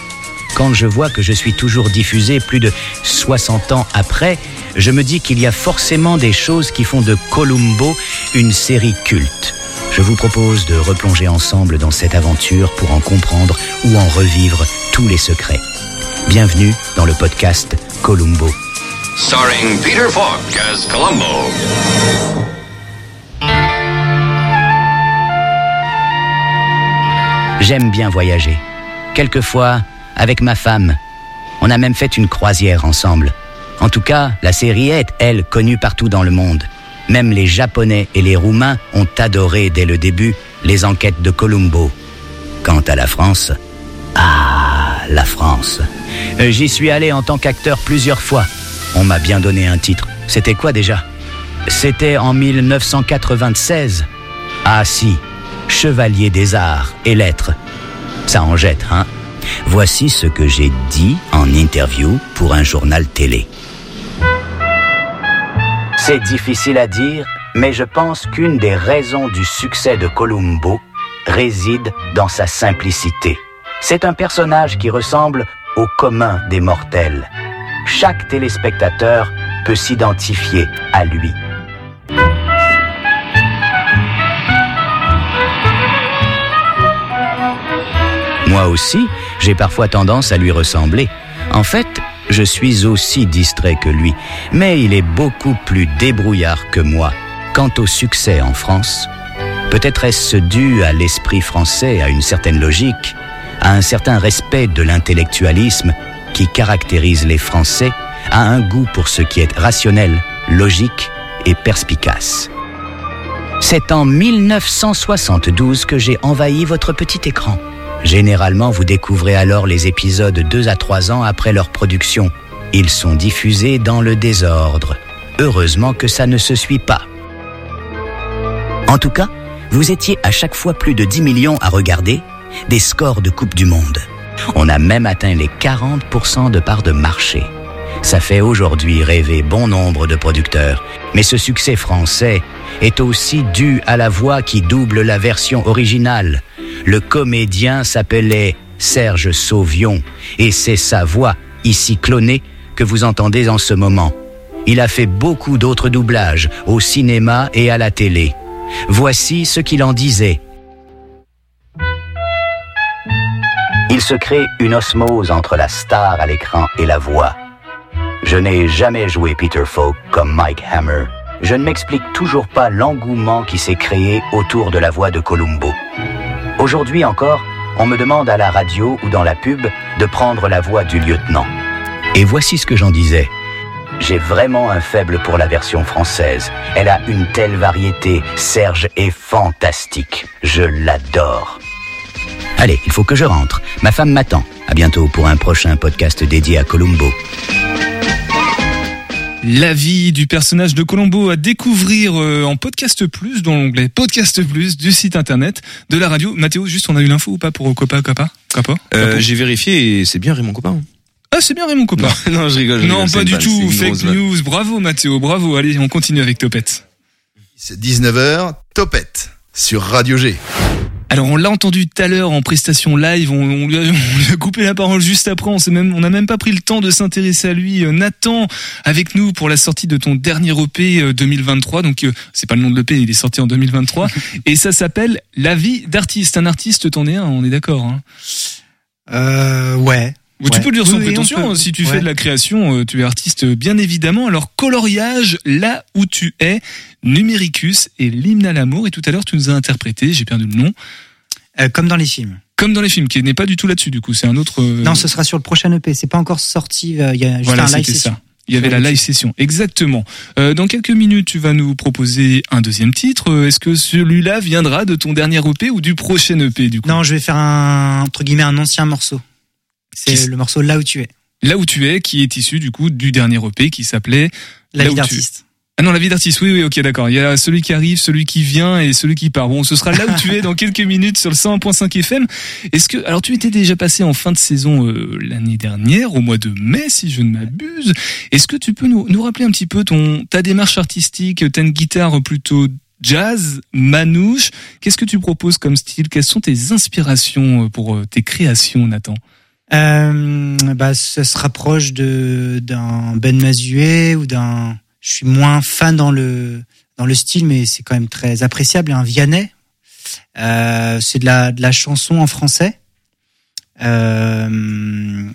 Quand je vois que je suis toujours diffusé plus de 60 ans après, je me dis qu'il y a forcément des choses qui font de Columbo une série culte. Je vous propose de replonger ensemble dans cette aventure pour en comprendre ou en revivre tous les secrets. Bienvenue dans le podcast Columbo. Starring Peter Falk as Columbo. J'aime bien voyager. Quelquefois, avec ma femme. On a même fait une croisière ensemble. En tout cas, la série est, elle, connue partout dans le monde. Même les Japonais et les Roumains ont adoré dès le début les enquêtes de Columbo. Quant à la France, ah, la France. Euh, J'y suis allé en tant qu'acteur plusieurs fois. On m'a bien donné un titre. C'était quoi déjà? C'était en 1996. Ah si, Chevalier des Arts et Lettres. Ça en jette, hein? Voici ce que j'ai dit en interview pour un journal télé. C'est difficile à dire, mais je pense qu'une des raisons du succès de Columbo réside dans sa simplicité. C'est un personnage qui ressemble au commun des mortels. Chaque téléspectateur peut s'identifier à lui. Moi aussi, j'ai parfois tendance à lui ressembler. En fait, je suis aussi distrait que lui, mais il est beaucoup plus débrouillard que moi. Quant au succès en France, peut-être est-ce dû à l'esprit français, à une certaine logique, à un certain respect de l'intellectualisme qui caractérise les Français, à un goût pour ce qui est rationnel, logique et perspicace. C'est en 1972 que j'ai envahi votre petit écran. Généralement, vous découvrez alors les épisodes deux à trois ans après leur production. Ils sont diffusés dans le désordre. Heureusement que ça ne se suit pas. En tout cas, vous étiez à chaque fois plus de 10 millions à regarder des scores de Coupe du Monde. On a même atteint les 40% de part de marché. Ça fait aujourd'hui rêver bon nombre de producteurs. Mais ce succès français est aussi dû à la voix qui double la version originale. Le comédien s'appelait Serge Sauvion et c'est sa voix, ici clonée, que vous entendez en ce moment. Il a fait beaucoup d'autres doublages au cinéma et à la télé. Voici ce qu'il en disait. Il se crée une osmose entre la star à l'écran et la voix. Je n'ai jamais joué Peter Falk comme Mike Hammer. Je ne m'explique toujours pas l'engouement qui s'est créé autour de la voix de Columbo. Aujourd'hui encore, on me demande à la radio ou dans la pub de prendre la voix du lieutenant. Et voici ce que j'en disais. J'ai vraiment un faible pour la version française. Elle a une telle variété. Serge est fantastique. Je l'adore. Allez, il faut que je rentre. Ma femme m'attend. À bientôt pour un prochain podcast dédié à Columbo. La vie du personnage de Colombo à découvrir euh, en podcast plus dans l'onglet podcast plus du site internet de la radio. Mathéo, juste on a eu l'info ou pas pour Copa Copa Copa Euh, J'ai vérifié et c'est bien Raymond Coppa. hein. Ah c'est bien Raymond Copa. Non, non, je rigole. je Non, rigole, pas du tout. Fake news. Bravo Mathéo, bravo. Allez, on continue avec Topette. C'est 19h, Topette sur Radio G. Alors on l'a entendu tout à l'heure en prestation live, on, on lui a, on lui a coupé la parole juste après, on s'est même, on n'a même pas pris le temps de s'intéresser à lui. Euh, Nathan, avec nous pour la sortie de ton dernier EP euh, 2023, donc euh, c'est pas le nom de l'EP, il est sorti en 2023, et ça s'appelle La vie d'artiste. Un artiste, t'en es un, on est d'accord. Hein Euh, ouais. Tu peux le dire sans Oui, prétention, hein, si tu Ouais. fais de la création, euh, tu es artiste euh, bien évidemment. Alors coloriage, là où tu es, Numéricus et l'hymne à l'amour, et tout à l'heure tu nous as interprété, j'ai perdu le nom. Euh, comme dans les films. Comme dans les films, qui n'est pas du tout là-dessus, du coup, c'est un autre. Non, ce sera sur le prochain EP. C'est pas encore sorti. Il y a juste Voilà, un live session. ça. Il y avait la live session, exactement. Euh, dans quelques minutes, tu vas nous proposer un deuxième titre. Est-ce que celui-là viendra de ton dernier EP ou du prochain EP du coup? Non, je vais faire un entre guillemets un ancien morceau. C'est le morceau Là où tu es. Là où tu es, qui est issu du coup du dernier EP qui s'appelait La Là vie d'artiste. Ah non, la vie d'artiste, oui, oui, ok, d'accord. Il y a celui qui arrive, celui qui vient et celui qui part. Bon, ce sera là où tu es dans quelques minutes sur le 101.5 FM. Est-ce que, alors tu étais déjà passé en fin de saison euh, l'année dernière, au mois de mai, si je ne m'abuse. Est-ce que tu peux nous, nous rappeler un petit peu ton ta démarche artistique une guitare plutôt jazz, manouche? Qu'est-ce que tu proposes comme style? Quelles sont tes inspirations euh, pour euh, tes créations, Nathan? Euh, bah, ça se rapproche de d'un Ben Mazué ou d'un. Je suis moins fan dans le dans le style, mais c'est quand même très appréciable. Un Vianney. Euh, c'est de la de la chanson en français. Euh,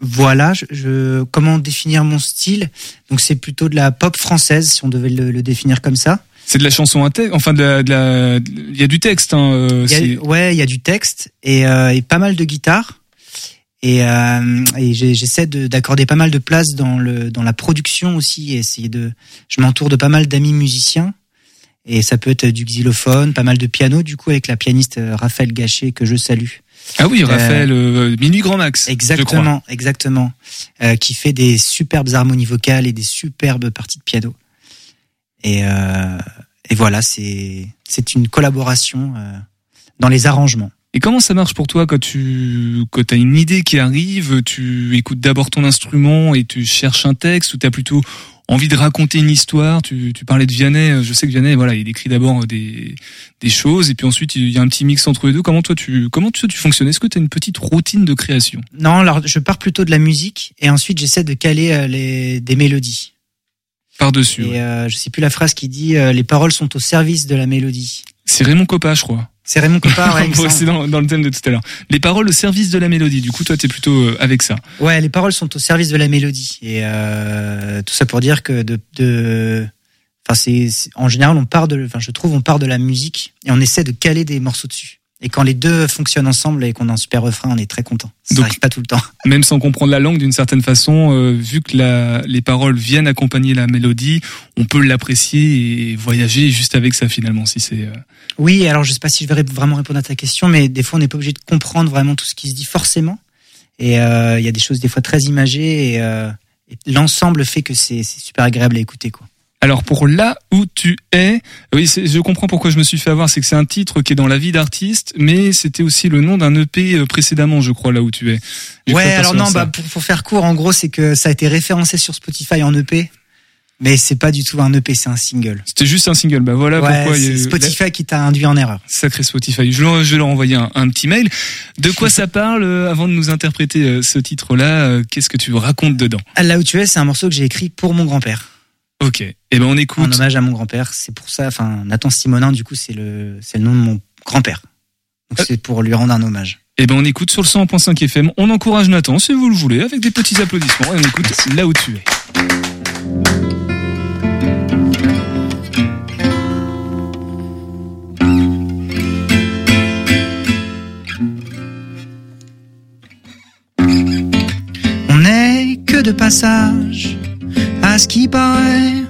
voilà. Je, je- comment définir mon style? Donc c'est plutôt de la pop française, si on devait le, le définir comme ça. C'est de la chanson à texte, enfin de la, de la- il y a du texte. Hein, euh, y a- ouais, il y a du texte et, euh, et pas mal de guitare. Et, euh, et j'essaie de- d'accorder pas mal de place dans le dans la production aussi. Et essayer de, je m'entoure de pas mal d'amis musiciens. Et ça peut être du xylophone, pas mal de piano du coup avec la pianiste euh, Raphaël Gachet que je salue. Ah oui, Raphaël, euh, Minuit Grand Max. Exactement, exactement. Euh, qui fait des superbes harmonies vocales et des superbes parties de piano. Et, euh, et voilà, c'est c'est une collaboration euh, dans les arrangements. Et comment ça marche pour toi quand tu quand as une idée qui arrive, tu écoutes d'abord ton instrument et tu cherches un texte ou tu as plutôt envie de raconter une histoire? Tu, tu parlais de Vianney, je sais que Vianney voilà, il écrit d'abord des des choses et puis ensuite il y a un petit mix entre les deux. Comment toi tu comment tu, tu fonctionnes? Est-ce que tu as une petite routine de création? Non, alors je pars plutôt de la musique et ensuite j'essaie de caler euh, les, des mélodies. par-dessus Et euh, je sais plus la phrase qui dit euh, les paroles sont au service de la mélodie. C'est Raymond Coppa, je crois. C'est Raymond Coppa, ouais, c'est dans, dans le thème de tout à l'heure. Les paroles au service de la mélodie. Du coup, toi, t'es plutôt euh, avec ça. Ouais, les paroles sont au service de la mélodie et euh, tout ça pour dire que de, de enfin c'est- en général on part de, enfin je trouve on part de la musique et on essaie de caler des morceaux dessus. Et quand les deux fonctionnent ensemble et qu'on a un super refrain, on est très content. Ça Donc- arrive pas tout le temps. Même sans comprendre la langue, d'une certaine façon, euh, vu que la, les paroles viennent accompagner la mélodie, on peut l'apprécier et voyager juste avec ça finalement. Si c'est euh, Oui, alors je sais pas si je vais vraiment répondre à ta question, mais des fois on n'est pas obligé de comprendre vraiment tout ce qui se dit forcément. Et euh, il y a des choses des fois très imagées et, euh, et l'ensemble fait que c'est c'est super agréable à écouter quoi. Alors pour là où tu es, oui, je comprends pourquoi je me suis fait avoir, c'est que c'est un titre qui est dans la vie d'artiste, mais c'était aussi le nom d'un EP euh, précédemment, je crois, là où tu es. Ouais, alors non, bah pour, pour faire court, en gros, c'est que ça a été référencé sur Spotify en EP, mais c'est pas du tout un EP, c'est un single. C'était juste un single, bah voilà ouais, pourquoi c'est Spotify qui t'a induit en erreur. Sacré Spotify. Je, leur- je leur envoyer un, un petit mail. De quoi ça parle euh, avant de nous interpréter euh, ce titre-là euh, Qu'est-ce que tu racontes dedans? Là où tu es, c'est un morceau que j'ai écrit pour mon grand-père, Ok. Eh ben on écoute. hommage à mon grand-père. C'est pour ça, enfin Nathan Simonin, du coup, c'est le c'est le nom de mon grand-père. Donc c'est pour lui rendre un hommage. Eh ben on écoute sur le 100.5 FM. On encourage Nathan si vous le voulez avec des petits applaudissements. Et on écoute là où tu es. On n'est que de passage, qui paraît.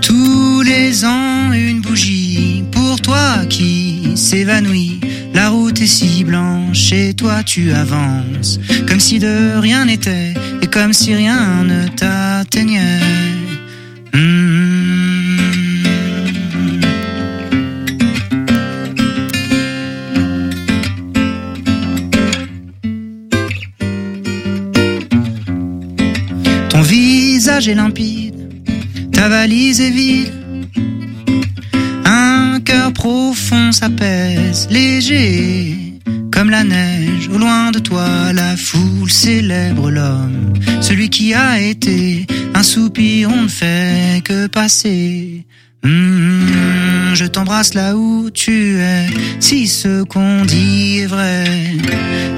Tous les ans, une bougie pour toi qui s'évanouit. La route est si blanche et toi tu avances, comme si de rien n'était et comme si rien ne t'atteignait. Hmm. Est limpide, ta valise est vide. Un cœur profond s'apaise, léger comme la neige. Au loin de toi, la foule célèbre l'homme, celui qui a été un soupir, on ne fait que passer. Hmm, je t'embrasse là où tu es, si ce qu'on dit est vrai.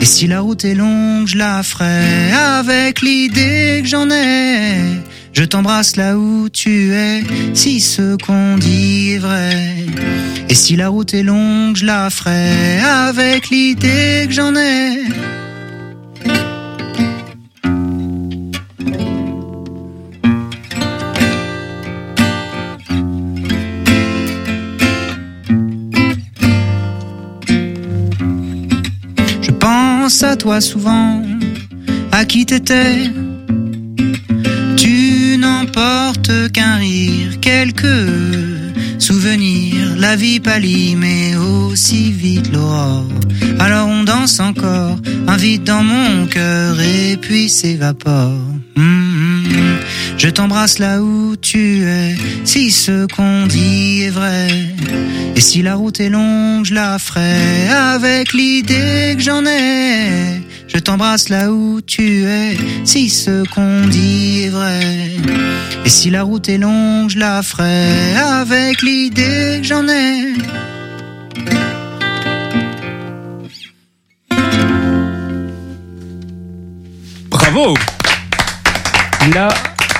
Et si la route est longue, je la ferai avec l'idée que j'en ai. Je t'embrasse là où tu es, si ce qu'on dit est vrai. Et si la route est longue, je la ferai avec l'idée que j'en ai. Je pense à toi souvent, à qui t'étais. Qu'un rire, quelques souvenirs. La vie pâlit, mais aussi vite l'aurore. Alors on danse encore, un vide dans mon cœur et puis s'évapore. Hum, hum. Je t'embrasse là où tu es, si ce qu'on dit est vrai. Et si la route est longue, je la ferai avec l'idée que j'en ai. Je t'embrasse là où tu es, si ce qu'on dit est vrai. Et si la route est longue, je la ferai avec l'idée que j'en ai. Bravo Là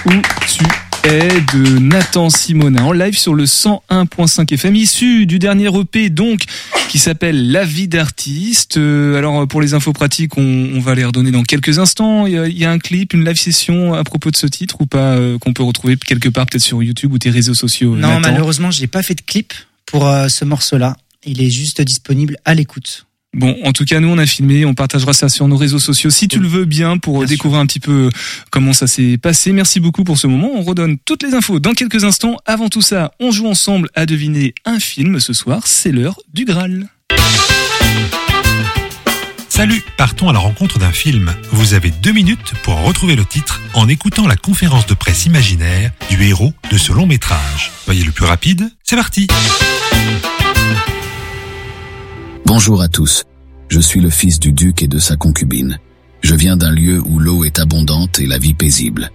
où tu es de Nathan Simonin en live sur le 101.5 FM issu du dernier EP donc qui s'appelle La vie d'artiste. Euh, alors pour les infos pratiques, on, on va les redonner dans quelques instants. Il y, a, il y a un clip, une live session à propos de ce titre ou pas euh, qu'on peut retrouver quelque part peut-être sur YouTube ou tes réseaux sociaux. Non, Nathan? malheureusement, je n'ai pas fait de clip pour euh, ce morceau-là. Il est juste disponible à l'écoute. Bon, en tout cas, nous, on a filmé, on partagera ça sur nos réseaux sociaux, si tu le veux bien, pour découvrir un petit peu comment ça s'est passé. Merci beaucoup pour ce moment. On redonne toutes les infos dans quelques instants. Avant tout ça, on joue ensemble à deviner un film ce soir. C'est l'heure du Graal. Salut, partons à la rencontre d'un film. Vous avez deux minutes pour retrouver le titre en écoutant la conférence de presse imaginaire du héros de ce long métrage. Soyez le plus rapide, c'est parti Bonjour à tous. Je suis le fils du duc et de sa concubine. Je viens d'un lieu où l'eau est abondante et la vie paisible.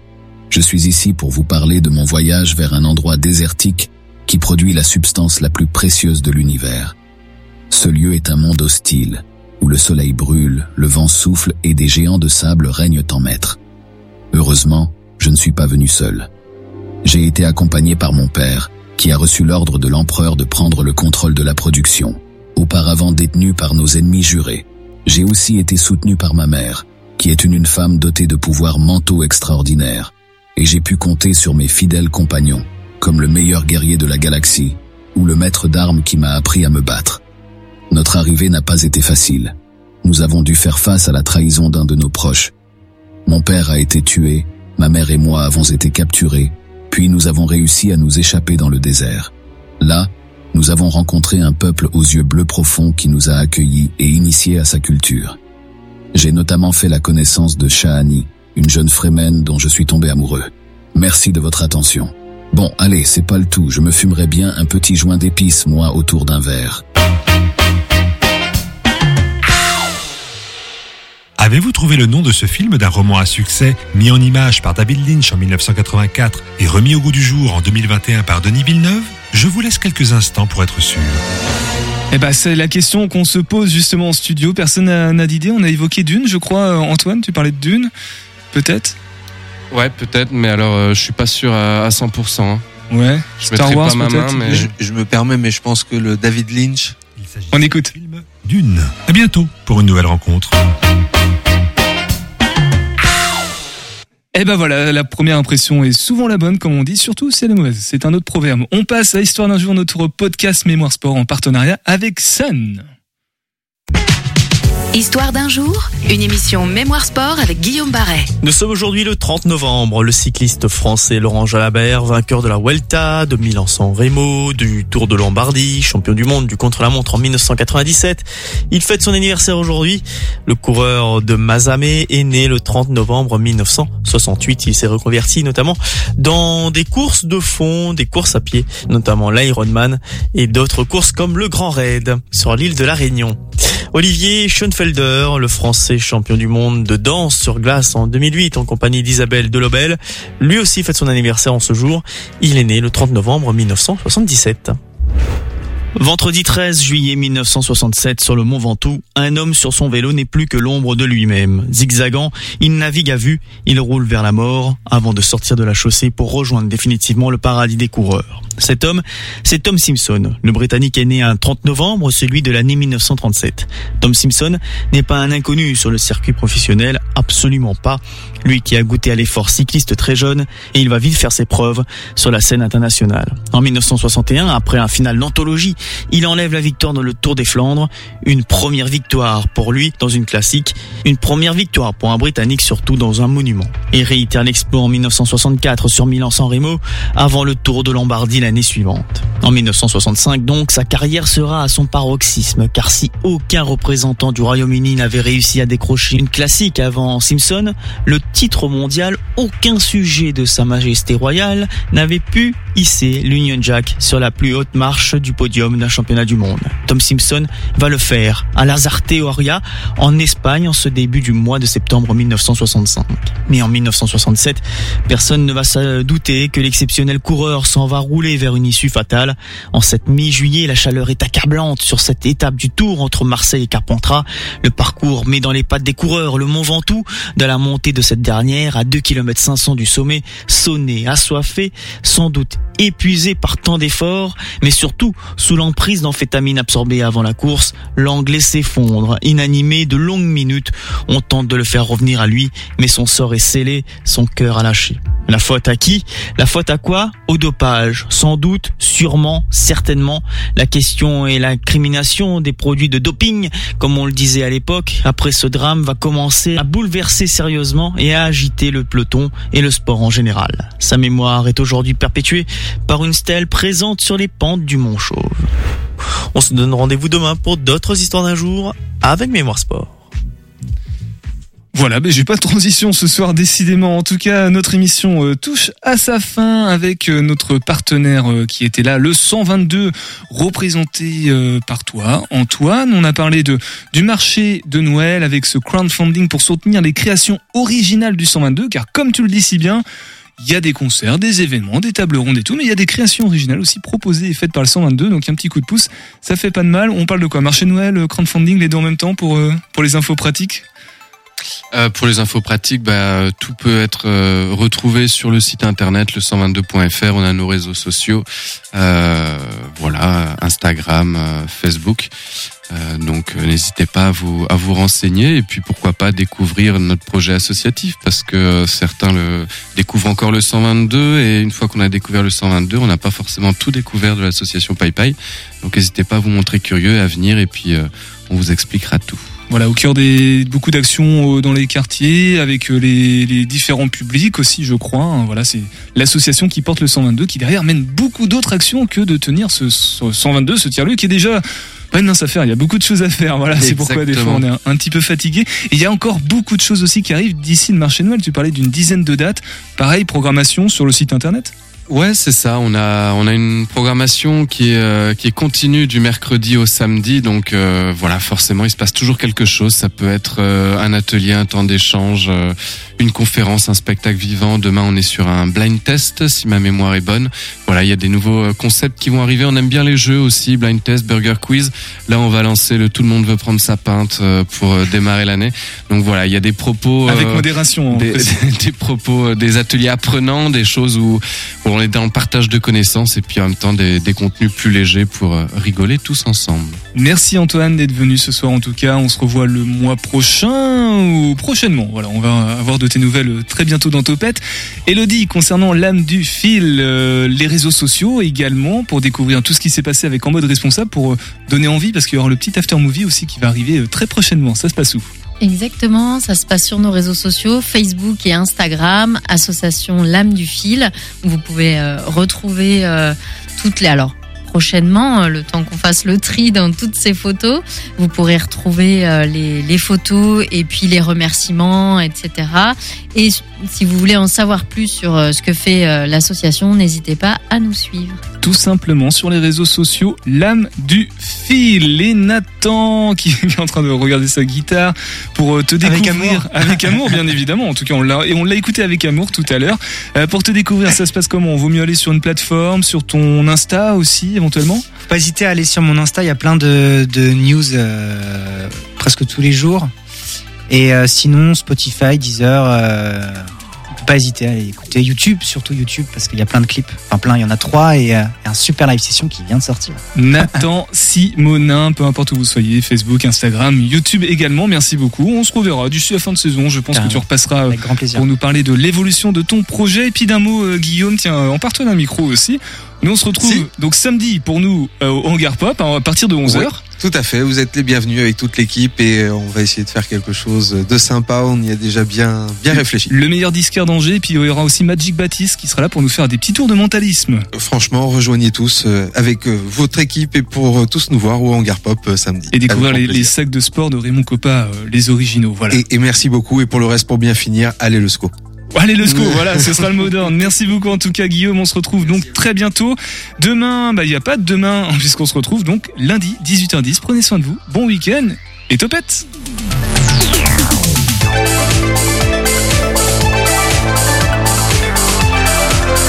Je suis ici pour vous parler de mon voyage vers un endroit désertique qui produit la substance la plus précieuse de l'univers. Ce lieu est un monde hostile, où le soleil brûle, le vent souffle et des géants de sable règnent en maître. Heureusement, je ne suis pas venu seul. J'ai été accompagné par mon père, qui a reçu l'ordre de l'empereur de prendre le contrôle de la production, auparavant détenu par nos ennemis jurés. J'ai aussi été soutenu par ma mère, qui est une, une femme dotée de pouvoirs mentaux extraordinaires, et j'ai pu compter sur mes fidèles compagnons, comme le meilleur guerrier de la galaxie, ou le maître d'armes qui m'a appris à me battre. Notre arrivée n'a pas été facile. Nous avons dû faire face à la trahison d'un de nos proches. Mon père a été tué, ma mère et moi avons été capturés, puis nous avons réussi à nous échapper dans le désert. Là, nous avons rencontré un peuple aux yeux bleus profonds qui nous a accueillis et initiés à sa culture. J'ai notamment fait la connaissance de Shahani, une jeune Fremen dont je suis tombé amoureux. Merci de votre attention. Bon, allez, c'est pas le tout, je me fumerai bien un petit joint d'épices, moi, autour d'un verre. Avez-vous trouvé le nom de ce film d'un roman à succès mis en image par David Lynch en 1984 et remis au goût du jour en 2021 par Denis Villeneuve? Je vous laisse quelques instants pour être sûr. Eh ben, c'est la question qu'on se pose justement en studio. Personne n'a d'idée. On a évoqué Dune, je crois. Euh, Antoine, tu parlais de Dune, peut-être? Ouais, peut-être, mais alors euh, je suis pas sûr à, à 100%. hein. Ouais. Je Star Wars, pas ma main, peut-être. mais Je, je me permets, mais je pense que le David Lynch. On écoute. Dune. À bientôt pour une nouvelle rencontre. Eh ben voilà, la première impression est souvent la bonne, comme on dit, surtout si elle est mauvaise. C'est un autre proverbe. On passe à Histoire d'un jour, notre podcast Mémoire Sport en partenariat avec Sun. Histoire d'un jour, une émission Mémoire Sport avec Guillaume Barret. Nous sommes aujourd'hui le 30 novembre. Le cycliste français Laurent Jalabert, vainqueur de la Vuelta, de Milan-San Remo, du Tour de Lombardie, champion du monde du contre-la-montre en 1997. Il fête son anniversaire aujourd'hui. Le coureur de Mazamé est né le 30 novembre 1968. Il s'est reconverti notamment dans des courses de fond, des courses à pied, notamment l'Ironman et d'autres courses comme le Grand Raid sur l'île de la Réunion. Olivier Schoenfelder, le français champion du monde de danse sur glace en 2008 en compagnie d'Isabelle Delobel, lui aussi fête son anniversaire en ce jour. Il est né le 30 novembre 1977. Vendredi 13 juillet 1967, sur le Mont Ventoux, un homme sur son vélo n'est plus que l'ombre de lui-même. Zigzagant, il navigue à vue, il roule vers la mort avant de sortir de la chaussée pour rejoindre définitivement le paradis des coureurs. Cet homme, c'est Tom Simpson. Le Britannique est né un 30 novembre, celui de l'année 1937. Tom Simpson n'est pas un inconnu sur le circuit professionnel, absolument pas. Lui qui a goûté à l'effort cycliste très jeune, et il va vite faire ses preuves sur la scène internationale. En 1961, après un final d'anthologie, il enlève la victoire dans le Tour des Flandres, une première victoire pour lui dans une classique, une première victoire pour un Britannique surtout dans un monument. Il réitère l'exploit en 1964 sur Milan-San Remo avant le Tour de Lombardie l'année suivante. En 1965 donc, sa carrière sera à son paroxysme car si aucun représentant du Royaume-Uni n'avait réussi à décrocher une classique avant Simpson, le titre mondial, aucun sujet de sa majesté royale n'avait pu hisser l'Union Jack sur la plus haute marche du podium d'un championnat du monde. Tom Simpson va le faire à Lazarte Oria en Espagne en ce début du mois de septembre 1965. Mais en 1967, personne ne va se douter que l'exceptionnel coureur s'en va rouler vers une issue fatale. En cette mi-juillet, la chaleur est accablante sur cette étape du Tour entre Marseille et Carpentras. Le parcours met dans les pattes des coureurs le Mont Ventoux de la montée de cette dernière à 2 km 500 du sommet, sonné, assoiffé, sans doute épuisé par tant d'efforts, mais surtout sous l'emprise d'amphétamines absorbées avant la course, l'anglais s'effondre, inanimé de longues minutes. On tente de le faire revenir à lui, mais son sort est scellé, son cœur a lâché. La faute à qui? La faute à quoi? Au dopage. Sans doute, sûrement, certainement. La question est l'incrimination des produits de doping, comme on le disait à l'époque. Après ce drame va commencer à bouleverser sérieusement et à agiter le peloton et le sport en général. Sa mémoire est aujourd'hui perpétuée par une stèle présente sur les pentes du Mont Chauve. On se donne rendez-vous demain pour d'autres histoires d'un jour avec Mémoire Sport. Voilà, mais j'ai pas de transition ce soir décidément. En tout cas, notre émission euh, touche à sa fin avec euh, notre partenaire euh, qui était là, le 122, représenté euh, par toi, Antoine. On a parlé de du marché de Noël avec ce crowdfunding pour soutenir les créations originales du 122, car comme tu le dis si bien, il y a des concerts, des événements, des tables rondes et tout, mais il y a des créations originales aussi proposées et faites par le 122, donc un petit coup de pouce, ça fait pas de mal. On parle de quoi? Marché Noël, euh, crowdfunding, les deux en même temps pour euh, pour les infos pratiques? Euh, pour les infos pratiques, bah, tout peut être euh, retrouvé sur le site internet le 122.fr. On a nos réseaux sociaux, euh, voilà, Instagram, euh, Facebook. Euh, donc euh, n'hésitez pas à vous à vous renseigner et puis pourquoi pas découvrir notre projet associatif parce que certains le découvrent encore le 122 et une fois qu'on a découvert le 122, on n'a pas forcément tout découvert de l'association PayPay. Donc n'hésitez pas à vous montrer curieux et à venir et puis on vous expliquera tout. Voilà, au cœur des beaucoup d'actions euh, dans les quartiers, avec euh, les, les différents publics aussi, je crois. hein. Voilà, c'est l'association qui porte le 122, qui derrière mène beaucoup d'autres actions que de tenir ce, ce 122, ce tiers-lieu qui est déjà pas une mince affaire. Il y a beaucoup de choses à faire. Voilà, c'est pourquoi des fois on est un, un petit peu fatigué. Et il y a encore beaucoup de choses aussi qui arrivent d'ici le marché de Noël. Tu parlais d'une dizaine de dates. Pareil, programmation sur le site internet? Ouais, c'est ça. On a on a une programmation qui est euh, qui est continue du mercredi au samedi. Donc euh, voilà, forcément, il se passe toujours quelque chose. Ça peut être euh, un atelier, un temps d'échange, une conférence, un spectacle vivant. Demain, on est sur un blind test, si ma mémoire est bonne. Voilà, il y a des nouveaux euh, concepts qui vont arriver. On aime bien les jeux aussi, blind test, burger quiz. Là, on va lancer le tout le monde veut prendre sa pinte euh, pour euh, démarrer l'année. Donc voilà, il y a des propos Avec euh, modération. des, des propos, des ateliers apprenants, des choses où, où on est dans le partage de connaissances et puis en même temps des, des contenus plus légers pour rigoler tous ensemble. Merci Antoine d'être venu ce soir en tout cas. On se revoit le mois prochain ou prochainement. Voilà, on va avoir de tes nouvelles très bientôt dans Topette. Elodie, concernant l'âme du fil, euh, les réseaux sociaux également pour découvrir tout ce qui s'est passé avec En mode responsable pour euh, donner envie parce qu'il y aura le petit after movie aussi qui va arriver euh, très prochainement. Ça se passe où? Exactement, ça se passe sur nos réseaux sociaux, Facebook et Instagram, association L'âme du fil, vous pouvez euh, retrouver euh, toutes les... Alors, prochainement, euh, le temps qu'on fasse le tri dans toutes ces photos, vous pourrez retrouver euh, les, photos et puis les remerciements, etc. Et si vous voulez en savoir plus sur euh, ce que fait l'association, n'hésitez pas à nous suivre. Tout simplement sur les réseaux sociaux l'âme du fil. Et Nathan qui est en train de regarder sa guitare pour euh, te Avec découvrir amour. avec amour bien évidemment. En tout cas on l'a et on l'a écouté avec amour tout à l'heure. Euh, pour te découvrir ça se passe comment? Vaut mieux aller sur une plateforme, sur ton Insta aussi éventuellement? Faut pas hésiter à aller sur mon Insta, il y a plein de, de news euh, presque tous les jours. Et euh, sinon, Spotify, Deezer, pas hésiter à aller écouter YouTube, surtout YouTube, parce qu'il y a plein de clips. Enfin plein, il y en a trois et euh, un super live session qui vient de sortir. Nathan Simonin, peu importe où vous soyez, Facebook, Instagram, YouTube également. Merci beaucoup. On se reverra d'ici la fin de saison. Je pense que tu repasseras Avec grand plaisir. pour nous parler de l'évolution de ton projet. Et puis d'un mot, euh, Guillaume, tiens, euh, emparre-toi d'un micro aussi. Nous, on se retrouve donc samedi pour nous euh, au Hangar Pop hein, à partir de 11h. Oui, tout à fait, vous êtes les bienvenus avec toute l'équipe et euh, on va essayer de faire quelque chose de sympa. On y a déjà bien, bien réfléchi. Le meilleur disquaire d'Angers. Et puis il y aura aussi Magic Baptiste qui sera là pour nous faire des petits tours de mentalisme. Franchement, rejoignez tous euh, avec euh, votre équipe et pour euh, tous nous voir au Hangar Pop euh, samedi. Et découvrir les, sacs de sport de Raymond Coppa, euh, les originaux. Voilà. Et, et merci beaucoup. Et pour le reste, pour bien finir, allez le SCO. Allez le SCO, voilà, ce sera le mot d'ordre. Merci beaucoup en tout cas Guillaume, on se retrouve donc très bientôt. Demain, bah il n'y a pas de demain puisqu'on se retrouve donc lundi 18h10. Prenez soin de vous, bon week-end et topette